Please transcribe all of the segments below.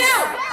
two.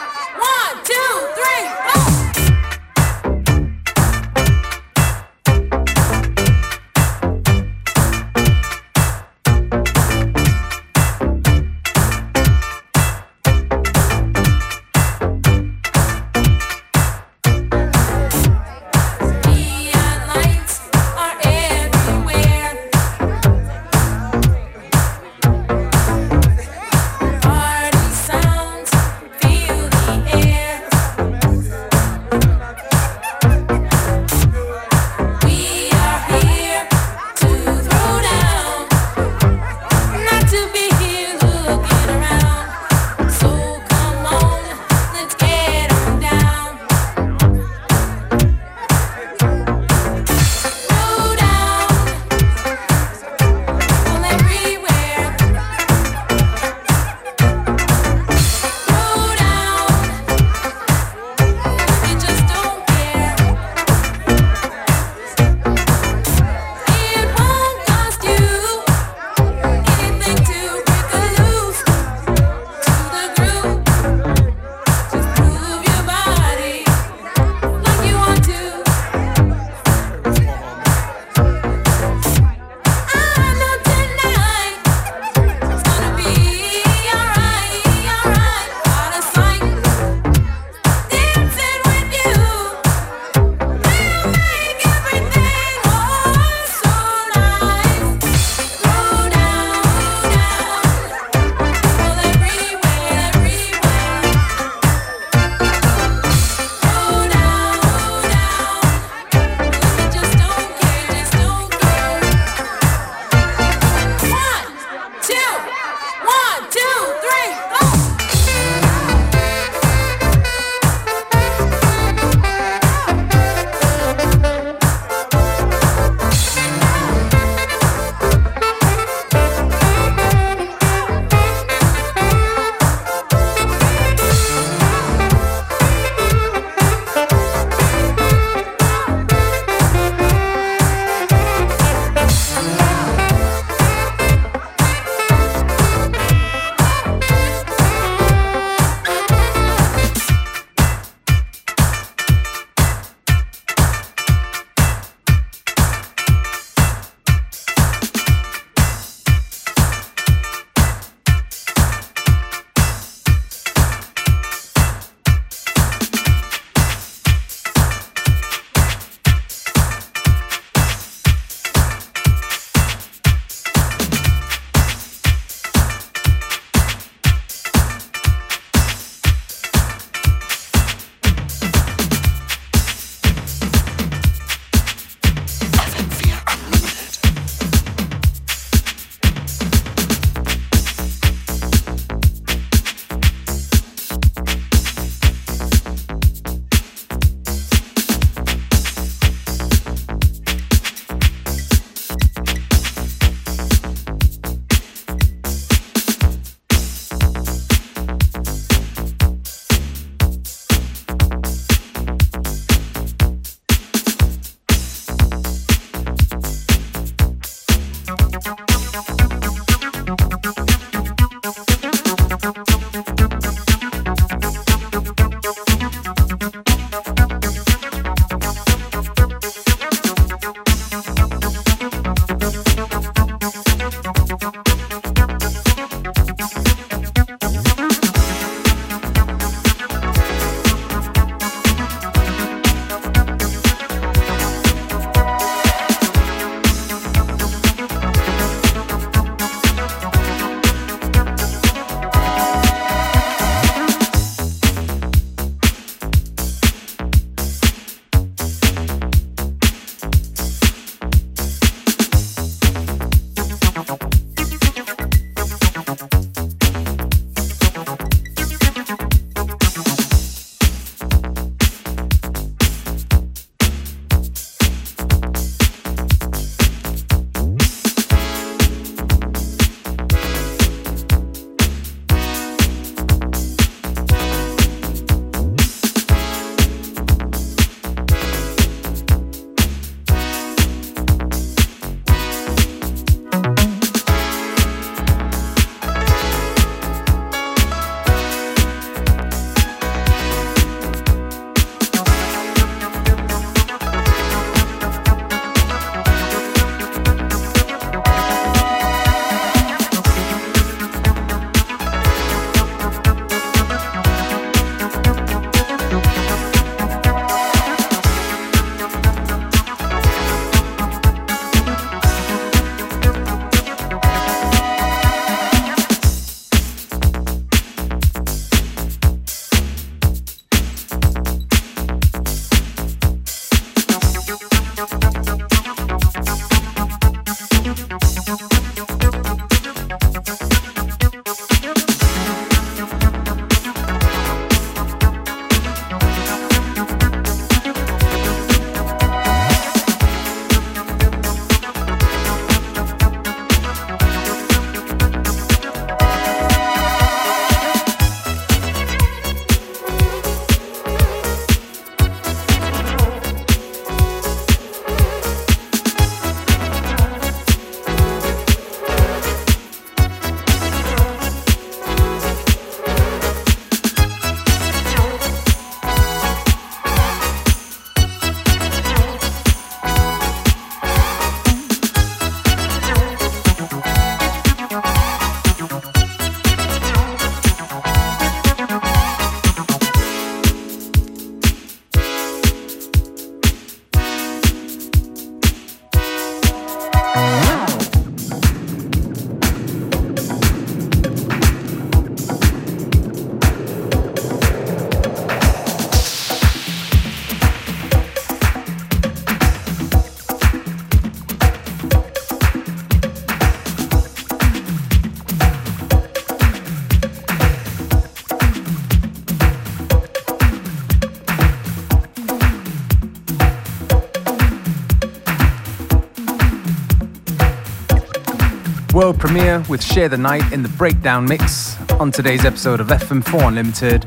World premiere with Share the Night in the Breakdown mix on today's episode of FM4 Unlimited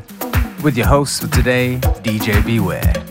with your host for today, DJ Beware.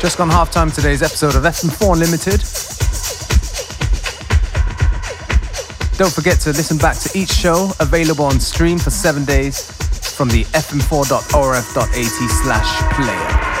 Just gone half time today's episode of FM4 Unlimited. Don't forget to listen back to each show available on stream for seven days from the fm4.orf.at slash player.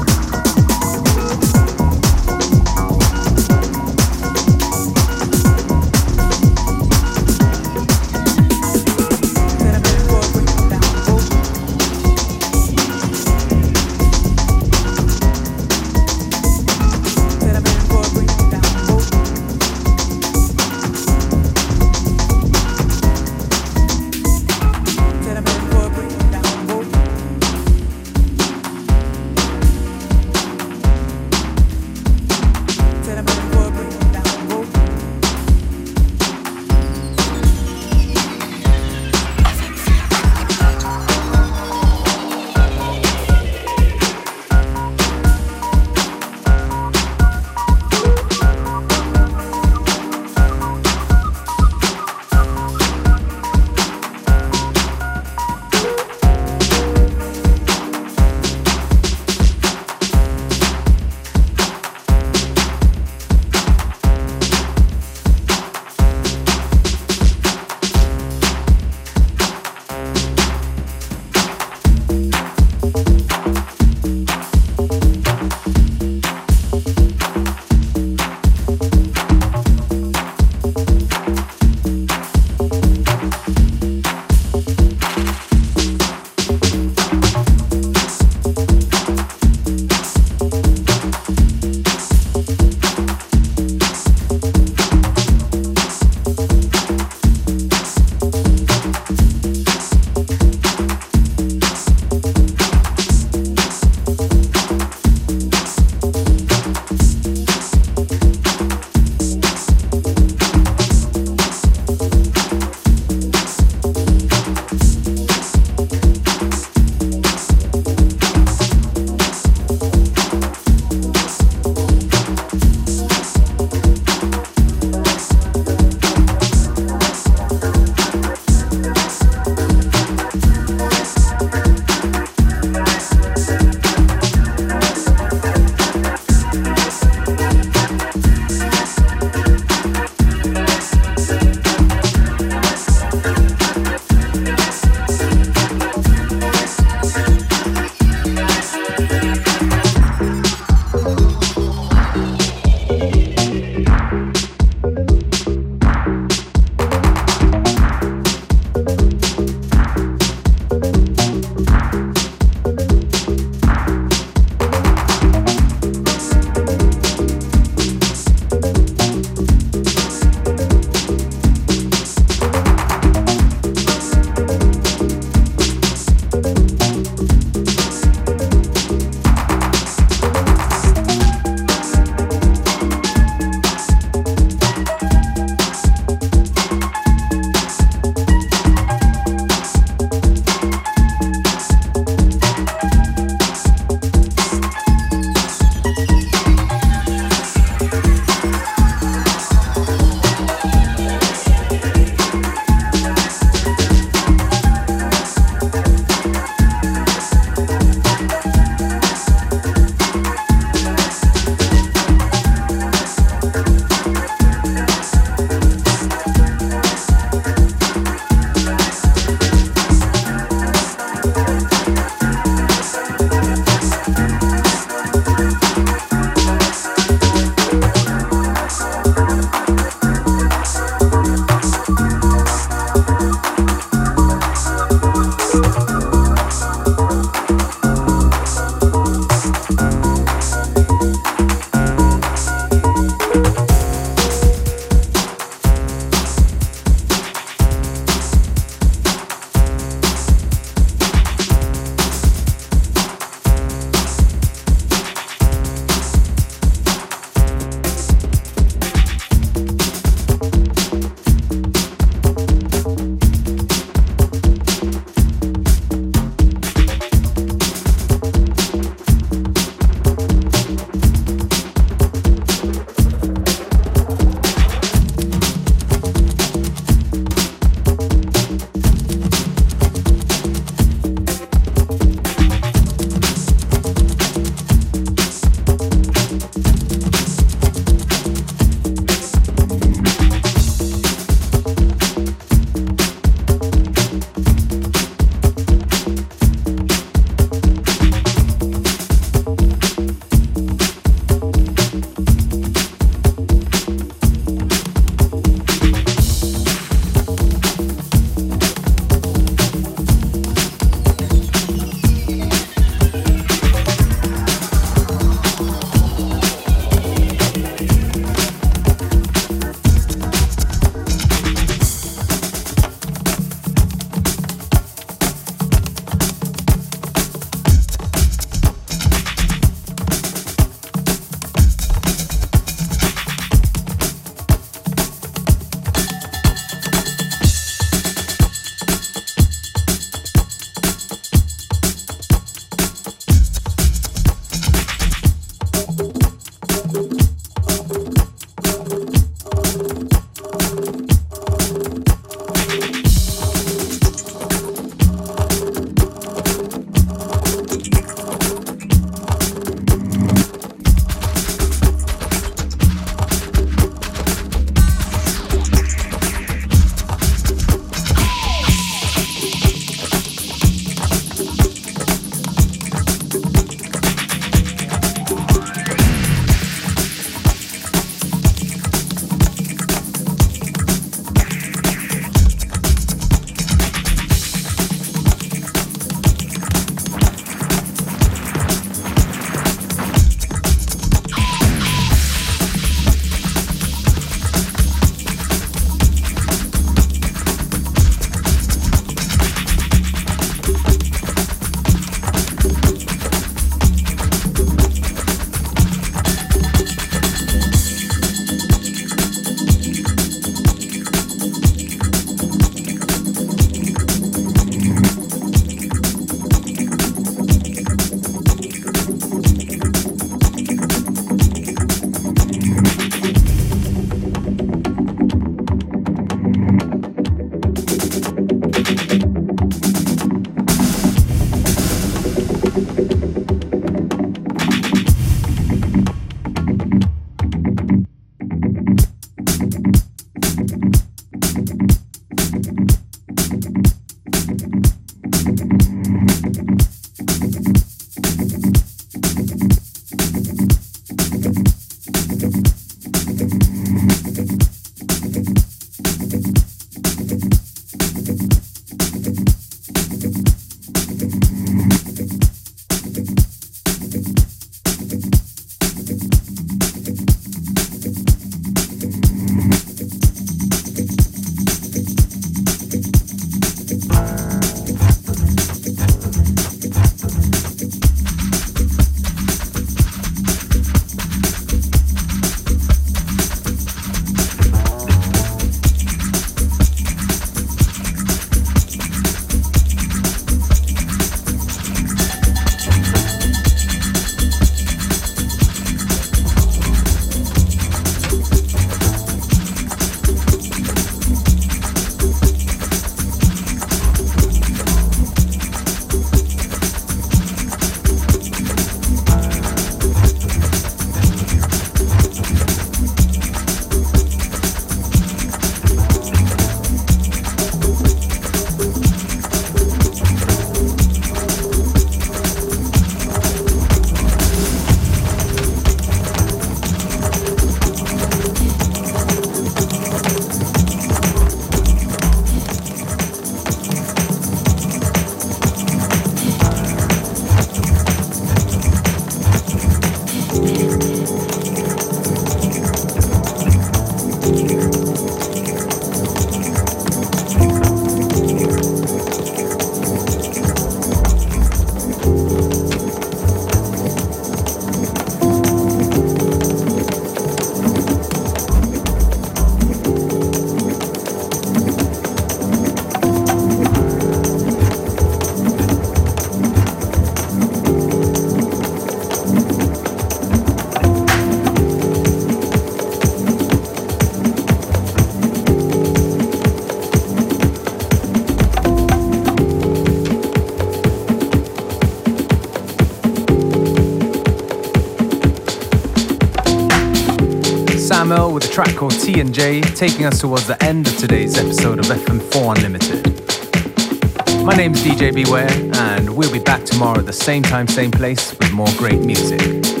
Track called T and J, taking us towards the end of today's episode of FM4 Unlimited. My name is DJ Beware, and we'll be back tomorrow at the same time, same place with more great music.